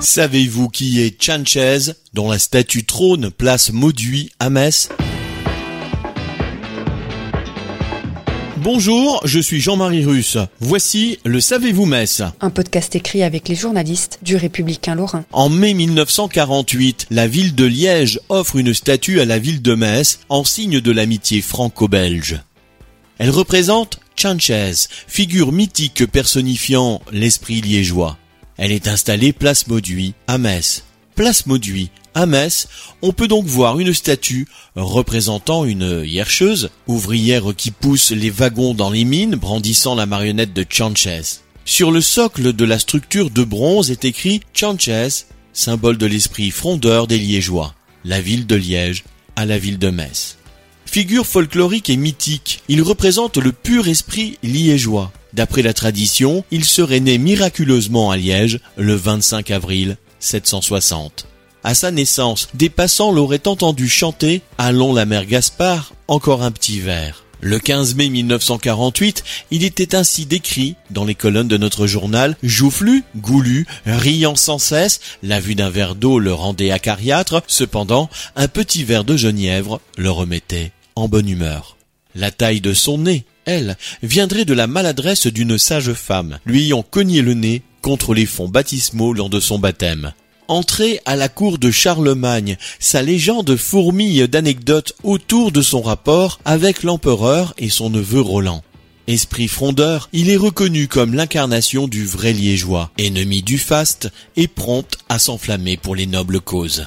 Savez-vous qui est Chanchez, dont la statue trône place Mauduit à Metz? Bonjour, je suis Jean-Marie Russe. Voici le Savez-vous Metz Un podcast écrit avec les journalistes du Républicain Lorrain. En mai 1948, la ville de Liège offre une statue à la ville de Metz en signe de l'amitié franco-belge. Elle représente Chanchez, figure mythique personnifiant l'esprit liégeois. Elle est installée place Mauduit à Metz. Place Mauduit à Metz, on peut donc voir une statue représentant une hiercheuse, ouvrière qui pousse les wagons dans les mines brandissant la marionnette de Chanchez. Sur le socle de la structure de bronze est écrit Chanchez, symbole de l'esprit frondeur des Liégeois, la ville de Liège à la ville de Metz. Figure folklorique et mythique, il représente le pur esprit liégeois. D'après la tradition, il serait né miraculeusement à Liège le 25 avril 760. À sa naissance, des passants l'auraient entendu chanter Allons la mère Gaspard, encore un petit verre. Le 15 mai 1948, il était ainsi décrit dans les colonnes de notre journal, joufflu, goulu, riant sans cesse, la vue d'un verre d'eau le rendait acariâtre, cependant, un petit verre de genièvre le remettait en bonne humeur. La taille de son nez, elle, viendrait de la maladresse d'une sage femme, lui ayant cogné le nez contre les fonds baptismaux lors de son baptême. Entré à la cour de Charlemagne, sa légende fourmille d'anecdotes autour de son rapport avec l'empereur et son neveu Roland. Esprit frondeur, il est reconnu comme l'incarnation du vrai liégeois, ennemi du faste et prompt à s'enflammer pour les nobles causes.